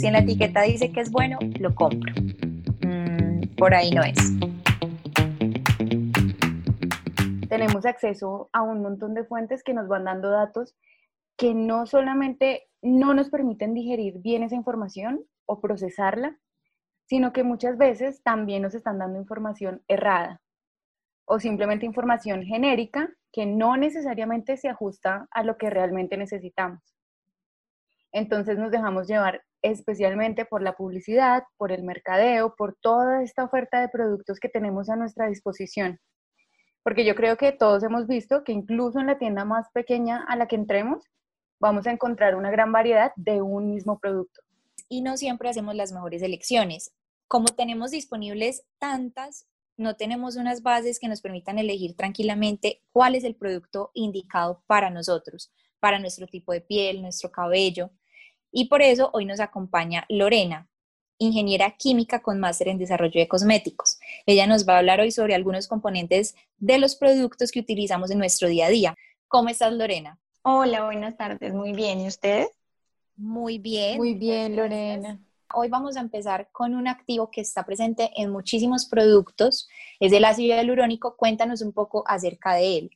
si en la etiqueta dice que es bueno, lo compro. Mm, por ahí no es. Tenemos acceso a un montón de fuentes que nos van dando datos que no solamente no nos permiten digerir bien esa información o procesarla, sino que muchas veces también nos están dando información errada o simplemente información genérica que no necesariamente se ajusta a lo que realmente necesitamos. Entonces nos dejamos llevar especialmente por la publicidad, por el mercadeo, por toda esta oferta de productos que tenemos a nuestra disposición. Porque yo creo que todos hemos visto que incluso en la tienda más pequeña a la que entremos, vamos a encontrar una gran variedad de un mismo producto. Y no siempre hacemos las mejores elecciones. Como tenemos disponibles tantas, no tenemos unas bases que nos permitan elegir tranquilamente cuál es el producto indicado para nosotros, para nuestro tipo de piel, nuestro cabello. Y por eso hoy nos acompaña Lorena, ingeniera química con máster en desarrollo de cosméticos. Ella nos va a hablar hoy sobre algunos componentes de los productos que utilizamos en nuestro día a día. ¿Cómo estás, Lorena? Hola, buenas tardes. Muy bien. ¿Y ustedes? Muy bien. Muy bien, Lorena. Hoy vamos a empezar con un activo que está presente en muchísimos productos. Es el ácido hialurónico. Cuéntanos un poco acerca de él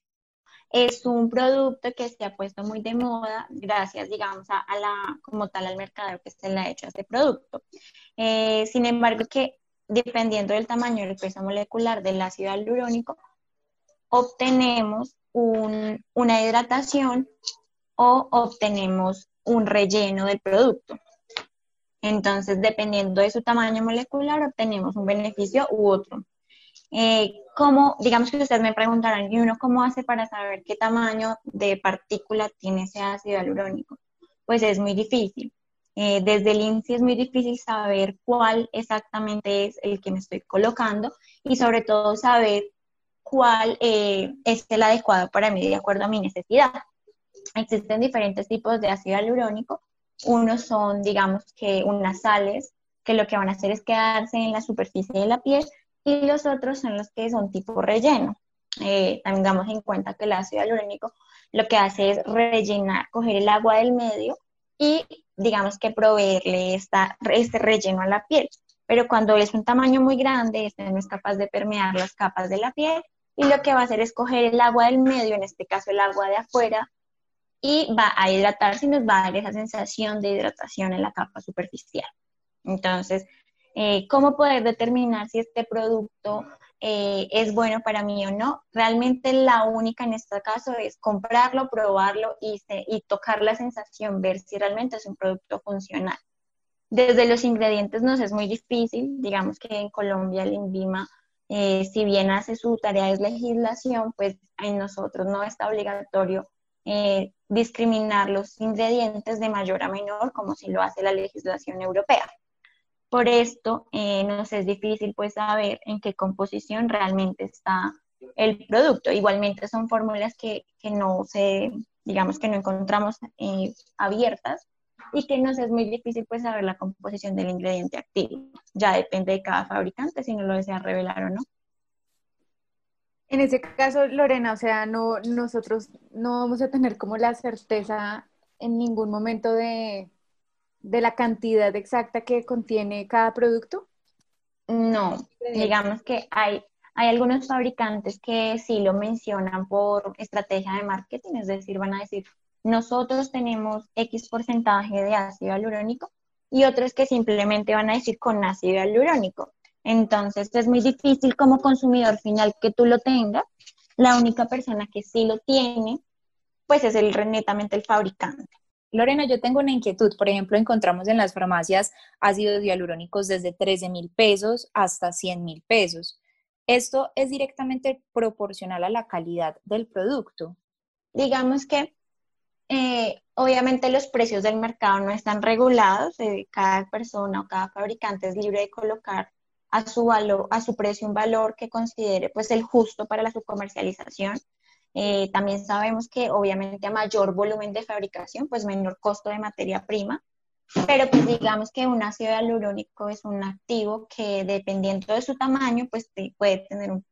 es un producto que se ha puesto muy de moda gracias, digamos, a, la, como tal, al mercado que se le ha hecho a este producto. Eh, sin embargo, que dependiendo del tamaño del peso molecular del ácido hialurónico, obtenemos una hidratación o obtenemos un relleno del producto. Entonces, dependiendo de su tamaño molecular, obtenemos un beneficio u otro. Eh, ¿Cómo, digamos que ustedes me preguntarán, ¿y uno cómo hace para saber qué tamaño de partícula tiene ese ácido hialurónico? Pues es muy difícil. Eh, desde el INSI es muy difícil saber cuál exactamente es el que me estoy colocando y sobre todo saber cuál eh, es el adecuado para mí de acuerdo a mi necesidad. Existen diferentes tipos de ácido hialurónico. Unos son, digamos que unas sales que lo que van a hacer es quedarse en la superficie de la piel y los otros son los que son tipo relleno. Eh, también damos en cuenta que el ácido hialurónico lo que hace es rellenar, coger el agua del medio y digamos que proveerle esta, este relleno a la piel. Pero cuando es un tamaño muy grande, este no es capaz de permear las capas de la piel y lo que va a hacer es coger el agua del medio, en este caso el agua de afuera, y va a hidratarse y nos va a dar esa sensación de hidratación en la capa superficial. Entonces, eh, cómo poder determinar si este producto eh, es bueno para mí o no. Realmente la única en este caso es comprarlo, probarlo y, tocar la sensación, ver si realmente es un producto funcional. Desde los ingredientes nos es muy difícil, digamos que en Colombia el INVIMA, eh, si bien hace su tarea de legislación, pues en nosotros no está obligatorio discriminar los ingredientes de mayor a menor como si lo hace la legislación europea. Por esto eh, nos es difícil pues saber en qué composición realmente está el producto. Igualmente son fórmulas que, no se, digamos que no encontramos eh, abiertas y que nos es muy difícil pues saber la composición del ingrediente activo. Ya depende de cada fabricante si no lo desea revelar o no. En ese caso, Lorena, o sea, no, nosotros no vamos a tener como la certeza en ningún momento de, de la cantidad exacta que contiene cada producto? No, digamos que hay, hay algunos fabricantes que sí lo mencionan por estrategia de marketing, es decir, van a decir, nosotros tenemos X porcentaje de ácido hialurónico y otros que simplemente van a decir con ácido hialurónico. Entonces es muy difícil como consumidor final que tú lo tengas. La única persona que sí lo tiene, pues es el netamente el fabricante. Lorena, yo tengo una inquietud. Por ejemplo, encontramos en las farmacias ácidos hialurónicos desde 13 mil pesos hasta 100 mil pesos. ¿Esto es directamente proporcional a la calidad del producto? Digamos que eh, obviamente los precios del mercado no están regulados. Eh, cada persona o cada fabricante es libre de colocar a su, valor, a su precio un valor que considere pues el justo para la subcomercialización. Eh, también sabemos que obviamente a mayor volumen de fabricación, pues menor costo de materia prima, pero pues digamos que un ácido hialurónico es un activo que dependiendo de su tamaño, pues puede tener un,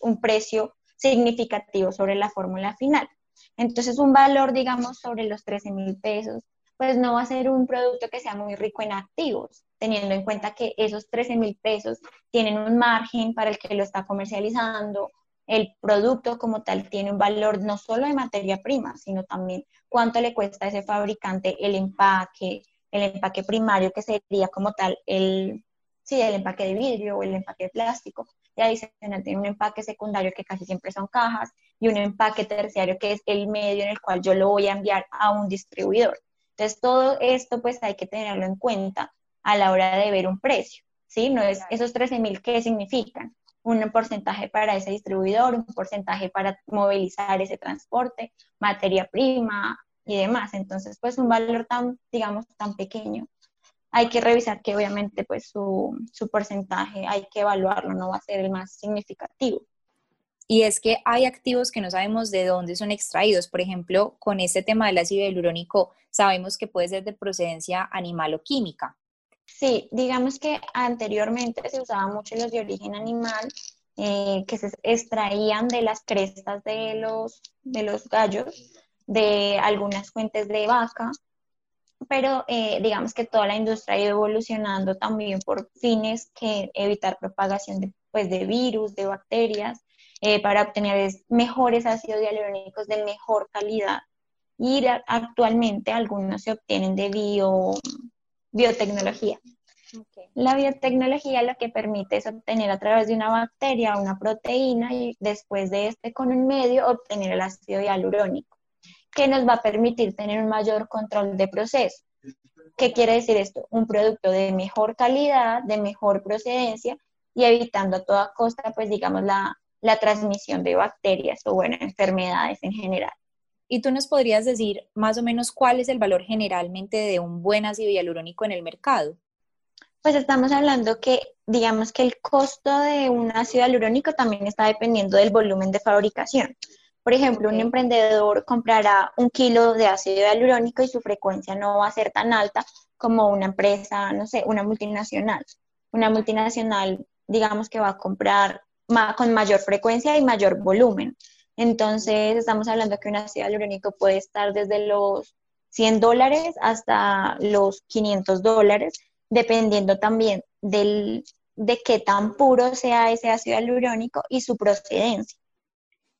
un precio significativo sobre la fórmula final. Entonces un valor, digamos, sobre los 13 mil pesos pues no va a ser un producto que sea muy rico en activos, teniendo en cuenta que esos 13 mil pesos tienen un margen para el que lo está comercializando, el producto como tal tiene un valor no solo de materia prima, sino también cuánto le cuesta a ese fabricante el empaque, el empaque primario que sería como tal el, sí, el empaque de vidrio o el empaque de plástico. Y adicional tiene un empaque secundario que casi siempre son cajas y un empaque terciario que es el medio en el cual yo lo voy a enviar a un distribuidor. Entonces todo esto pues hay que tenerlo en cuenta a la hora de ver un precio. ¿sí? No es esos 13 mil, ¿qué significan? Un porcentaje para ese distribuidor, un porcentaje para movilizar ese transporte, materia prima, y demás. Entonces, pues un valor tan, digamos, tan pequeño, hay que revisar que obviamente pues su, su porcentaje hay que evaluarlo, no va a ser el más significativo. Y es que hay activos que no sabemos de dónde son extraídos. Por ejemplo, con este tema del ácido hialurónico, sabemos que puede ser de procedencia animal o química. Sí, digamos que anteriormente se usaba mucho los de origen animal, eh, que se extraían de las crestas de los, de los gallos de algunas fuentes de vaca, pero eh, digamos que toda la industria ha ido evolucionando también por fines que evitar propagación de, pues, de virus, de bacterias, eh, para obtener mejores ácidos hialurónicos de mejor calidad. Y actualmente algunos se obtienen de bio, biotecnología. La biotecnología lo que permite es obtener a través de una bacteria una proteína y después de este con un medio obtener el ácido hialurónico que nos va a permitir tener un mayor control de proceso. ¿Qué quiere decir esto? Un producto de mejor calidad, de mejor procedencia y evitando a toda costa, pues digamos, la, la transmisión de bacterias o, bueno, enfermedades en general. ¿Y tú nos podrías decir más o menos cuál es el valor generalmente de un buen ácido hialurónico en el mercado? Pues estamos hablando que, digamos que el costo de un ácido hialurónico también está dependiendo del volumen de fabricación. Por ejemplo, un emprendedor comprará un kilo de ácido hialurónico y su frecuencia no va a ser tan alta como una empresa, no sé, una multinacional. Una multinacional, digamos que va a comprar con mayor frecuencia y mayor volumen. Entonces, estamos hablando que un ácido hialurónico puede estar desde los 100 dólares hasta los 500 dólares, dependiendo también del, de qué tan puro sea ese ácido hialurónico y su procedencia.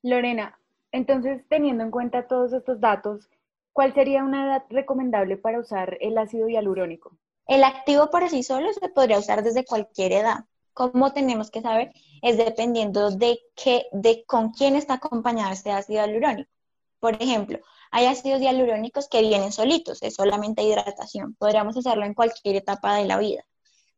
Lorena, entonces, teniendo en cuenta todos estos datos, ¿cuál sería una edad recomendable para usar el ácido hialurónico? El activo por sí solo se podría usar desde cualquier edad. Como tenemos que saber, es dependiendo de qué, de con quién está acompañado este ácido hialurónico. Por ejemplo, hay ácidos hialurónicos que vienen solitos, es solamente hidratación. Podríamos usarlo en cualquier etapa de la vida.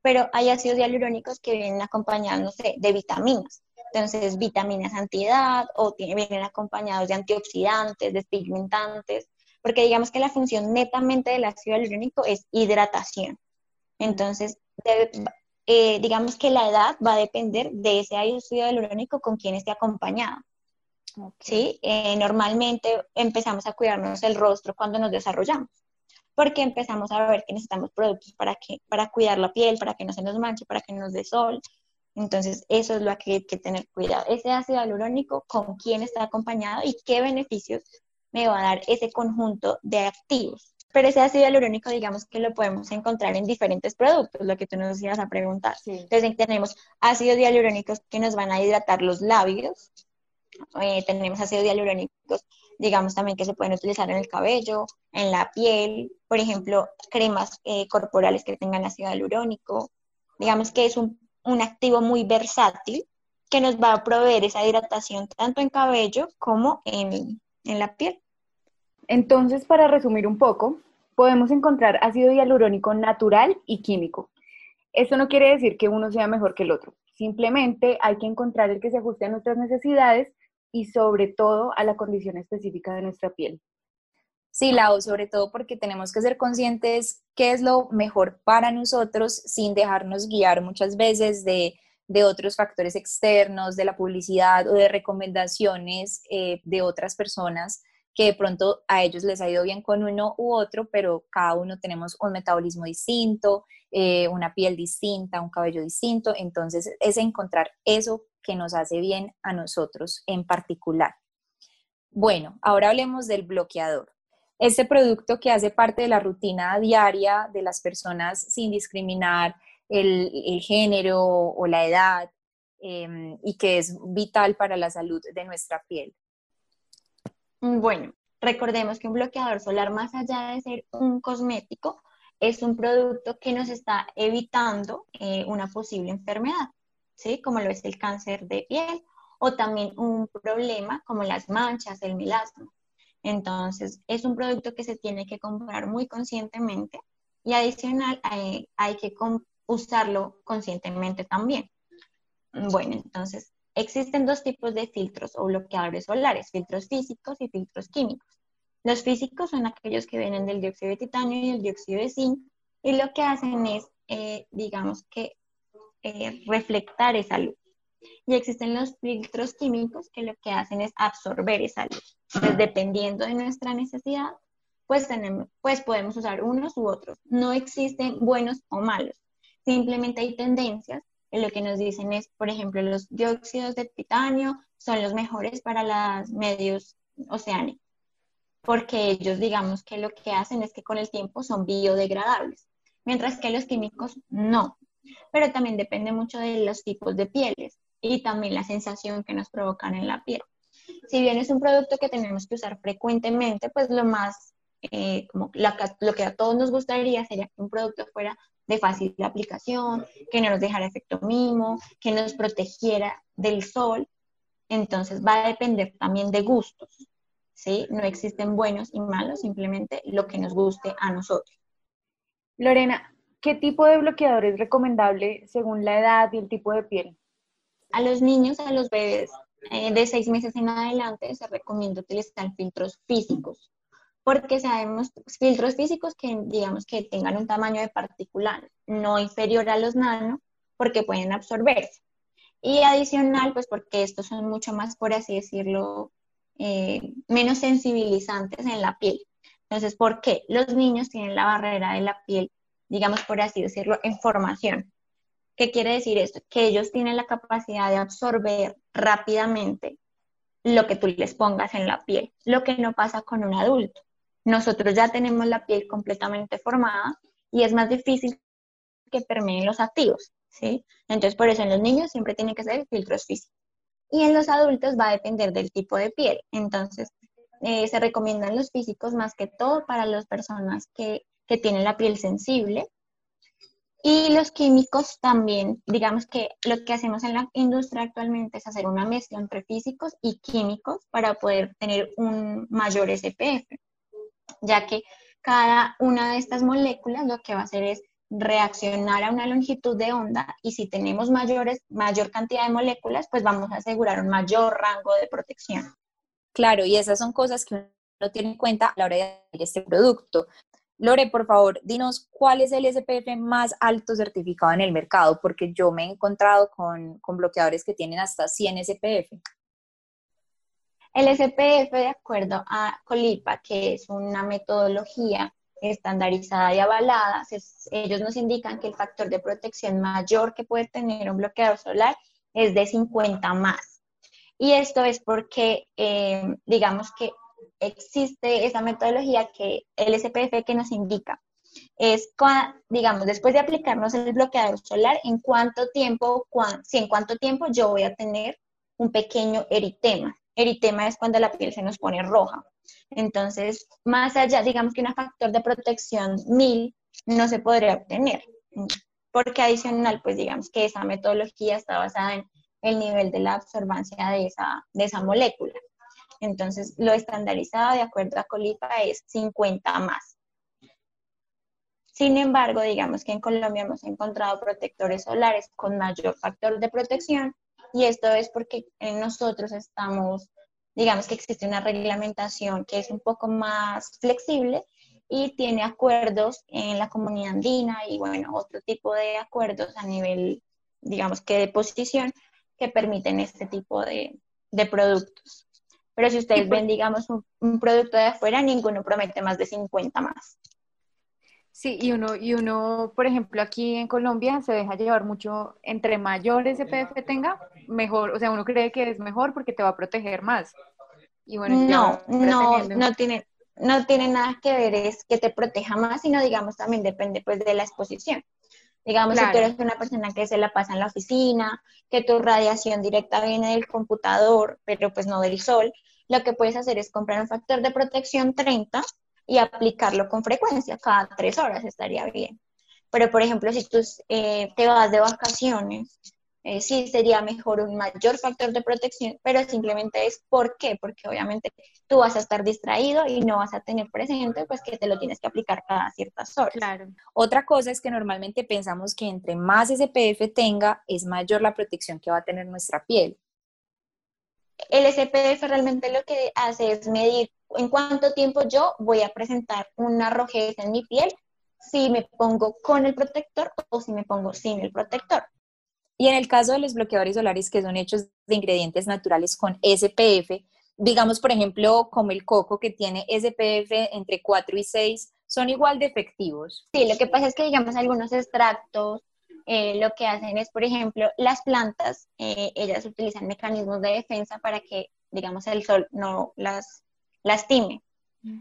Pero hay ácidos hialurónicos que vienen acompañados, no sé, de vitaminas. Entonces, vitaminas antiedad o vienen acompañados de antioxidantes, despigmentantes, porque digamos que la función netamente del ácido hialurónico es hidratación. Entonces, eh, digamos que la edad va a depender de ese ácido hialurónico con quien esté acompañado. ¿Sí? Eh, normalmente empezamos a cuidarnos el rostro cuando nos desarrollamos, porque empezamos a ver que necesitamos productos para, que, para cuidar la piel, para que no se nos manche, para que no nos dé sol, entonces, eso es lo que hay que tener cuidado. Ese ácido hialurónico, con quién está acompañado y qué beneficios me va a dar ese conjunto de activos. Pero ese ácido hialurónico, digamos que lo podemos encontrar en diferentes productos, lo que tú nos ibas a preguntar. Entonces, tenemos ácidos hialurónicos que nos van a hidratar los labios. Eh, tenemos ácidos hialurónicos, digamos, también que se pueden utilizar en el cabello, en la piel. Por ejemplo, cremas eh, corporales que tengan ácido hialurónico. Digamos que es un un activo muy versátil que nos va a proveer esa hidratación tanto en cabello como en, la piel. Entonces, para resumir un poco, podemos encontrar ácido hialurónico natural y químico. Esto no quiere decir que uno sea mejor que el otro. Simplemente hay que encontrar el que se ajuste a nuestras necesidades y sobre todo a la condición específica de nuestra piel. Sí, Lau, sobre todo porque tenemos que ser conscientes qué es lo mejor para nosotros sin dejarnos guiar muchas veces de, otros factores externos, de la publicidad o de recomendaciones eh, de otras personas que de pronto a ellos les ha ido bien con uno u otro, pero cada uno tenemos un metabolismo distinto, eh, una piel distinta, un cabello distinto, entonces es encontrar eso que nos hace bien a nosotros en particular. Bueno, ahora hablemos del bloqueador. este producto que hace parte de la rutina diaria de las personas sin discriminar el, género o la edad em, y que es vital para la salud de nuestra piel. Bueno, recordemos que un bloqueador solar, más allá de ser un cosmético, es un producto que nos está evitando eh, una posible enfermedad, ¿sí? Como lo es el cáncer de piel o también un problema como las manchas, el melasma. Entonces, es un producto que se tiene que comprar muy conscientemente y adicional hay, hay que usarlo conscientemente también. Bueno, entonces, existen dos tipos de filtros o bloqueadores solares, filtros físicos y filtros químicos. Los físicos son aquellos que vienen del dióxido de titanio y el dióxido de zinc y lo que hacen es, eh, digamos que, eh, reflectar esa luz. Y existen los filtros químicos que lo que hacen es absorber esa luz. Entonces, dependiendo de nuestra necesidad, pues, tenemos, pues podemos usar unos u otros. No existen buenos o malos. Simplemente hay tendencias lo que nos dicen es, por ejemplo, los dióxidos de titanio son los mejores para los medios oceánicos, porque ellos digamos que lo que hacen es que con el tiempo son biodegradables, mientras que los químicos no. Pero también depende mucho de los tipos de pieles y también la sensación que nos provocan en la piel. Si bien es un producto que tenemos que usar frecuentemente, pues lo más, eh, como lo que a todos nos gustaría sería que un producto fuera de fácil aplicación, que no nos dejara efecto mimo, que nos protegiera del sol. Entonces va a depender también de gustos, ¿sí? No existen buenos y malos, simplemente lo que nos guste a nosotros. Lorena, ¿qué tipo de bloqueador es recomendable según la edad y el tipo de piel? A los niños, a los bebés eh, de seis meses en adelante, se recomienda utilizar filtros físicos, porque sabemos filtros físicos que digamos que tengan un tamaño de particular no inferior a los nano, porque pueden absorberse. Y adicional, pues porque estos son mucho más, por así decirlo, eh, menos sensibilizantes en la piel. Entonces, ¿por qué? Los niños tienen la barrera de la piel, digamos por así decirlo, en formación. ¿Qué quiere decir esto? Que ellos tienen la capacidad de absorber rápidamente lo que tú les pongas en la piel, lo que no pasa con un adulto. Nosotros ya tenemos la piel completamente formada y es más difícil que permeen los activos, ¿sí? Entonces, por eso en los niños siempre tienen que ser filtros físicos. Y en los adultos va a depender del tipo de piel. Entonces, eh, se recomiendan los físicos más que todo para las personas que, que tienen la piel sensible, y los químicos también, digamos que lo que hacemos en la industria actualmente es hacer una mezcla entre físicos y químicos para poder tener un mayor SPF, ya que cada una de estas moléculas lo que va a hacer es reaccionar a una longitud de onda y si tenemos mayores, mayor cantidad de moléculas, pues vamos a asegurar un mayor rango de protección. Claro, y esas son cosas que uno tiene en cuenta a la hora de este producto. Lore, por favor, dinos cuál es el SPF más alto certificado en el mercado, porque yo me he encontrado con, bloqueadores que tienen hasta 100 SPF. El SPF, de acuerdo a Colipa, que es una metodología estandarizada y avalada, ellos nos indican que el factor de protección mayor que puede tener un bloqueador solar es de 50 más. Y esto es porque, eh, digamos que existe esa metodología que el SPF que nos indica es, digamos, después de aplicarnos el bloqueador solar, en cuánto tiempo, si en cuánto tiempo yo voy a tener un pequeño eritema. Eritema es cuando la piel se nos pone roja. Entonces, más allá, digamos que un factor de protección 1000 no se podría obtener, porque adicional, pues digamos que esa metodología está basada en el nivel de la absorbancia de esa, de esa molécula. Entonces, lo estandarizado de acuerdo a Colipa es 50 más. Sin embargo, digamos que en Colombia hemos encontrado protectores solares con mayor factor de protección y esto es porque nosotros estamos, digamos que existe una reglamentación que es un poco más flexible y tiene acuerdos en la comunidad andina y bueno, otro tipo de acuerdos a nivel, digamos que de posición que permiten este tipo de, de productos. Pero si ustedes ven, digamos, un, producto de afuera, ninguno promete más de 50 más. Sí, y uno, y uno, por ejemplo, aquí en Colombia se deja llevar mucho, entre mayor SPF tenga, mejor, o sea, uno cree que es mejor porque te va a proteger más. Y bueno, no, no, no tiene, no tiene nada que ver es que te proteja más, sino digamos también depende pues de la exposición. Digamos, si tú eres una persona que se la pasa en la oficina, que tu radiación directa viene del computador, pero pues no del sol, lo que puedes hacer es comprar un factor de protección 30 y aplicarlo con frecuencia, cada tres horas estaría bien. Pero, por ejemplo, si tú eh, te vas de vacaciones eh, sí sería mejor un mayor factor de protección, pero simplemente es ¿por qué? Porque obviamente tú vas a estar distraído y no vas a tener presente pues que te lo tienes que aplicar cada ciertas horas. Claro. Otra cosa es que normalmente pensamos que entre más SPF tenga, es mayor la protección que va a tener nuestra piel. El SPF realmente lo que hace es medir en cuánto tiempo yo voy a presentar una rojez en mi piel si me pongo con el protector o si me pongo sin el protector. Y en el caso de los bloqueadores solares que son hechos de ingredientes naturales con SPF, digamos, por ejemplo, como el coco que tiene SPF entre 4 y 6, son igual de efectivos. Sí, lo que pasa es que, digamos, algunos extractos eh, lo que hacen es, por ejemplo, las plantas, eh, ellas utilizan mecanismos de defensa para que, digamos, el sol no las lastime.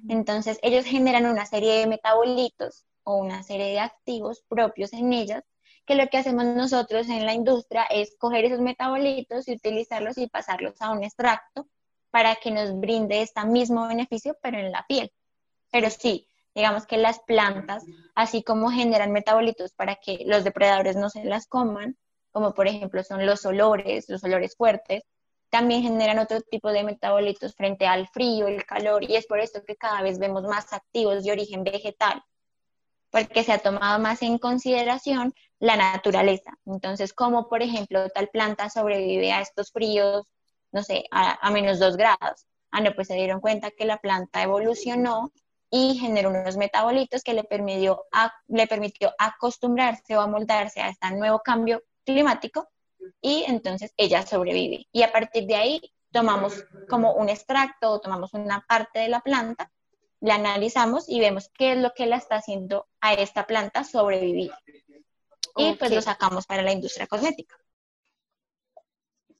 Entonces, ellos generan una serie de metabolitos o una serie de activos propios en ellas que lo que hacemos nosotros en la industria es coger esos metabolitos y utilizarlos y pasarlos a un extracto para que nos brinde este mismo beneficio, pero en la piel. Pero sí, digamos que las plantas, así como generan metabolitos para que los depredadores no se las coman, como por ejemplo son los olores, los olores fuertes, también generan otro tipo de metabolitos frente al frío, el calor, y es por esto que cada vez vemos más activos de origen vegetal porque se ha tomado más en consideración la naturaleza. Entonces, como por ejemplo tal planta sobrevive a estos fríos, no sé, a, menos dos grados. Ah, no, pues se dieron cuenta que la planta evolucionó y generó unos metabolitos que le permitió, le permitió acostumbrarse o amoldarse a este nuevo cambio climático y entonces ella sobrevive. Y a partir de ahí tomamos como un extracto o tomamos una parte de la planta la analizamos y vemos qué es lo que la está haciendo a esta planta sobrevivir. Y pues lo sacamos para la industria cosmética.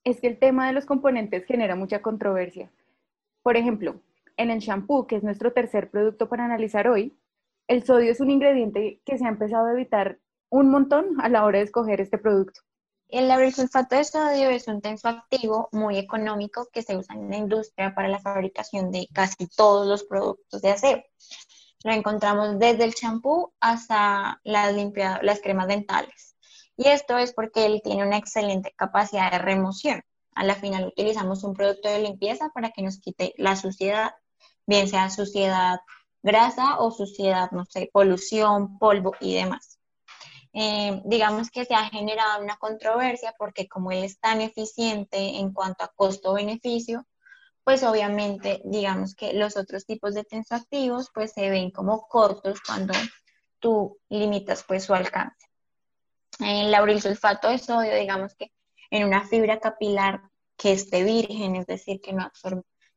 Es que el tema de los componentes genera mucha controversia. Por ejemplo, en el shampoo, que es nuestro tercer producto para analizar hoy, el sodio es un ingrediente que se ha empezado a evitar un montón a la hora de escoger este producto. El sulfato de sodio es un tensoactivo muy económico que se usa en la industria para la fabricación de casi todos los productos de aseo. Lo encontramos desde el champú hasta las, las cremas dentales. Y esto es porque él tiene una excelente capacidad de remoción. A la final utilizamos un producto de limpieza para que nos quite la suciedad, bien sea suciedad grasa o suciedad, no sé, polución, polvo y demás. Eh, digamos que se ha generado una controversia porque como él es tan eficiente en cuanto a costo-beneficio, pues obviamente digamos que los otros tipos de tensoactivos pues se ven como cortos cuando tú limitas pues su alcance. El lauril sulfato de sodio, digamos que en una fibra capilar que esté virgen, es decir, que no,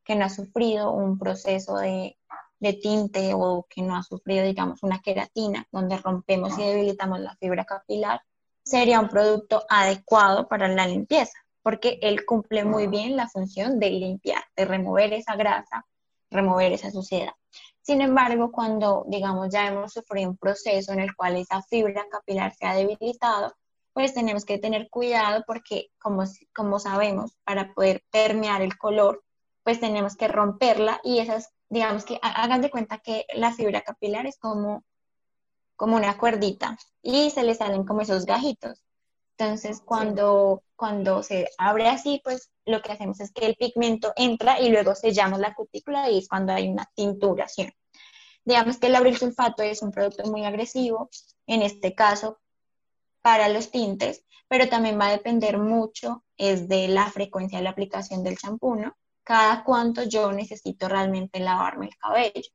que no ha sufrido un proceso de de tinte o que no ha sufrido, digamos, una queratina, donde rompemos y debilitamos la fibra capilar, sería un producto adecuado para la limpieza, porque él cumple muy bien la función de limpiar, de remover esa grasa, remover esa suciedad. Sin embargo, cuando, digamos, ya hemos sufrido un proceso en el cual esa fibra capilar se ha debilitado, pues tenemos que tener cuidado porque, como, como sabemos, para poder permear el color, pues tenemos que romperla y esas digamos que hagan de cuenta que la fibra capilar es como, como una cuerdita y se le salen como esos gajitos. Entonces, cuando, cuando se abre así, pues lo que hacemos es que el pigmento entra y luego sellamos la cutícula y es cuando hay una tinturación. Digamos que el lauril sulfato es un producto muy agresivo, en este caso, para los tintes, pero también va a depender mucho es de la frecuencia de la aplicación del champú, ¿no? Cada cuánto yo necesito realmente lavarme el cabello.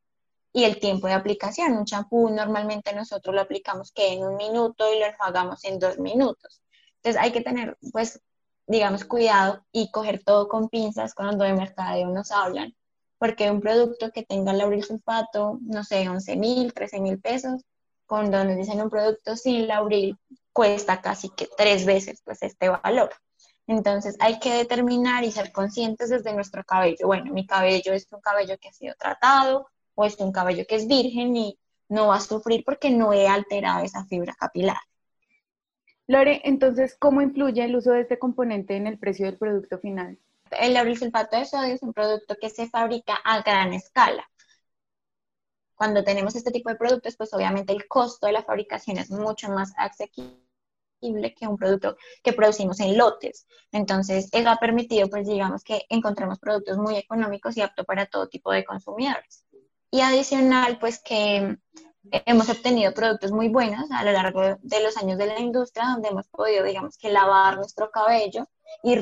Y el tiempo de aplicación, un champú normalmente nosotros lo aplicamos que en un minuto y lo enjuagamos en dos minutos. Entonces hay que tener, pues, digamos, cuidado y coger todo con pinzas cuando de mercadeo nos hablan, porque un producto que tenga lauril sulfato, no sé, 11 mil, 13 mil pesos, cuando nos dicen un producto sin lauril, cuesta casi que tres veces pues este valor. Entonces hay que determinar y ser conscientes desde nuestro cabello. Bueno, mi cabello es un cabello que ha sido tratado, o es un cabello que es virgen y no va a sufrir porque no he alterado esa fibra capilar. Lore, entonces, ¿cómo influye el uso de este componente en el precio del producto final? El laurisulfato de sodio es un producto que se fabrica a gran escala. Cuando tenemos este tipo de productos, pues obviamente el costo de la fabricación es mucho más asequible que un producto que producimos en lotes. Entonces, eso ha permitido, pues digamos que encontremos productos muy económicos y aptos para todo tipo de consumidores. Y adicional, pues que hemos obtenido productos muy buenos a lo largo de los años de la industria, donde hemos podido, digamos que, lavar nuestro cabello y,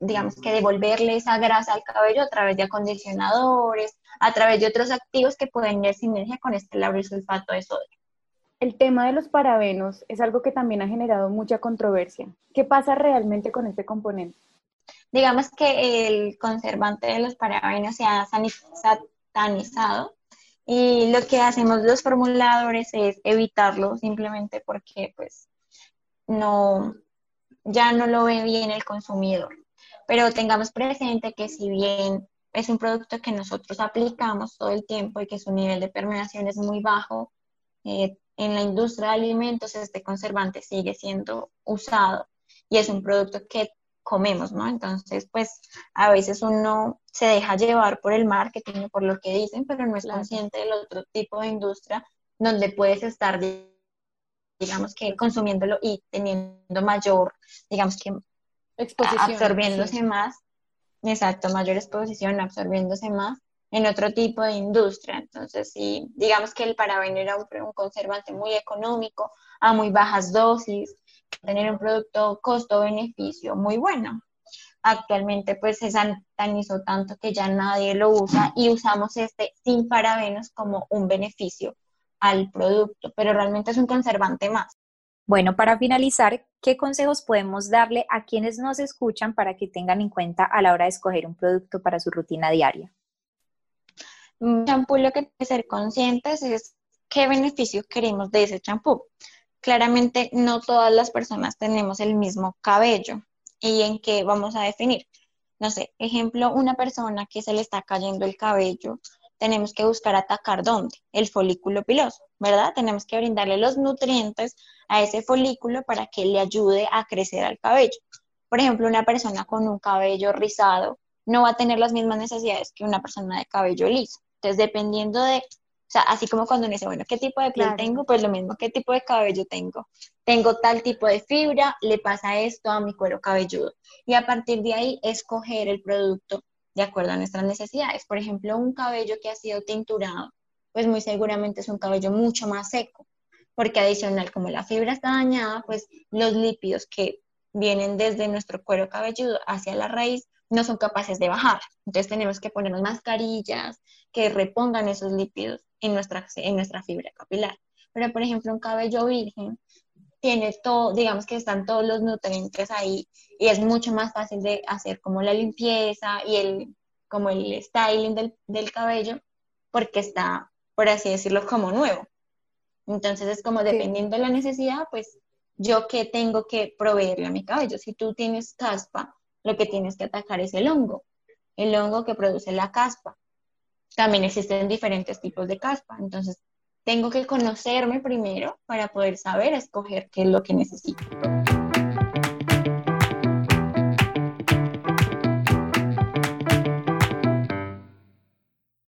digamos que, devolverle esa grasa al cabello a través de acondicionadores, a través de otros activos que pueden ir sinergia con este sulfato de sodio. El tema de los parabenos es algo que también ha generado mucha controversia. ¿Qué pasa realmente con este componente? Digamos que el conservante de los parabenos se ha satanizado y lo que hacemos los formuladores es evitarlo simplemente porque pues no, ya no lo ve bien el consumidor. Pero tengamos presente que si bien es un producto que nosotros aplicamos todo el tiempo y que su nivel de permeación es muy bajo, eh, en la industria de alimentos este conservante sigue siendo usado y es un producto que comemos, ¿no? Entonces, pues a veces uno se deja llevar por el marketing, por lo que dicen, pero no es consciente del otro tipo de industria donde puedes estar, digamos que consumiéndolo y teniendo mayor, digamos que absorbiéndose más, exacto, mayor exposición, absorbiéndose más en otro tipo de industria. Entonces, sí, digamos que el parabeno era un, conservante muy económico, a muy bajas dosis, tener un producto costo-beneficio muy bueno. Actualmente, pues se santanizó tanto que ya nadie lo usa y usamos este sin parabenos como un beneficio al producto, pero realmente es un conservante más. Bueno, para finalizar, ¿qué consejos podemos darle a quienes nos escuchan para que tengan en cuenta a la hora de escoger un producto para su rutina diaria? Champú lo que hay que ser conscientes es qué beneficios queremos de ese champú. Claramente no todas las personas tenemos el mismo cabello y en qué vamos a definir. No sé, ejemplo, una persona que se le está cayendo el cabello, tenemos que buscar atacar dónde? El folículo piloso, ¿verdad? Tenemos que brindarle los nutrientes a ese folículo para que le ayude a crecer al cabello. Por ejemplo, una persona con un cabello rizado no va a tener las mismas necesidades que una persona de cabello liso. Entonces, dependiendo de, o sea, así como cuando uno dice, bueno, ¿qué tipo de piel tengo? Pues lo mismo, ¿qué tipo de cabello tengo? Tengo tal tipo de fibra, le pasa esto a mi cuero cabelludo. Y a partir de ahí, escoger el producto de acuerdo a nuestras necesidades. Por ejemplo, un cabello que ha sido tinturado, pues muy seguramente es un cabello mucho más seco, porque adicional, como la fibra está dañada, pues los lípidos que vienen desde nuestro cuero cabelludo hacia la raíz no son capaces de bajar. Entonces tenemos que ponernos mascarillas que repongan esos lípidos en nuestra, en nuestra fibra capilar. Pero, por ejemplo, un cabello virgen tiene todo, digamos que están todos los nutrientes ahí y es mucho más fácil de hacer como la limpieza y el, como el styling del, del cabello porque está, por así decirlo, como nuevo. Entonces es como dependiendo de la necesidad, pues yo qué tengo que proveerle a mi cabello. Si tú tienes caspa, lo que tienes que atacar es el hongo, el hongo que produce la caspa. También existen diferentes tipos de caspa, entonces tengo que conocerme primero para poder saber escoger qué es lo que necesito.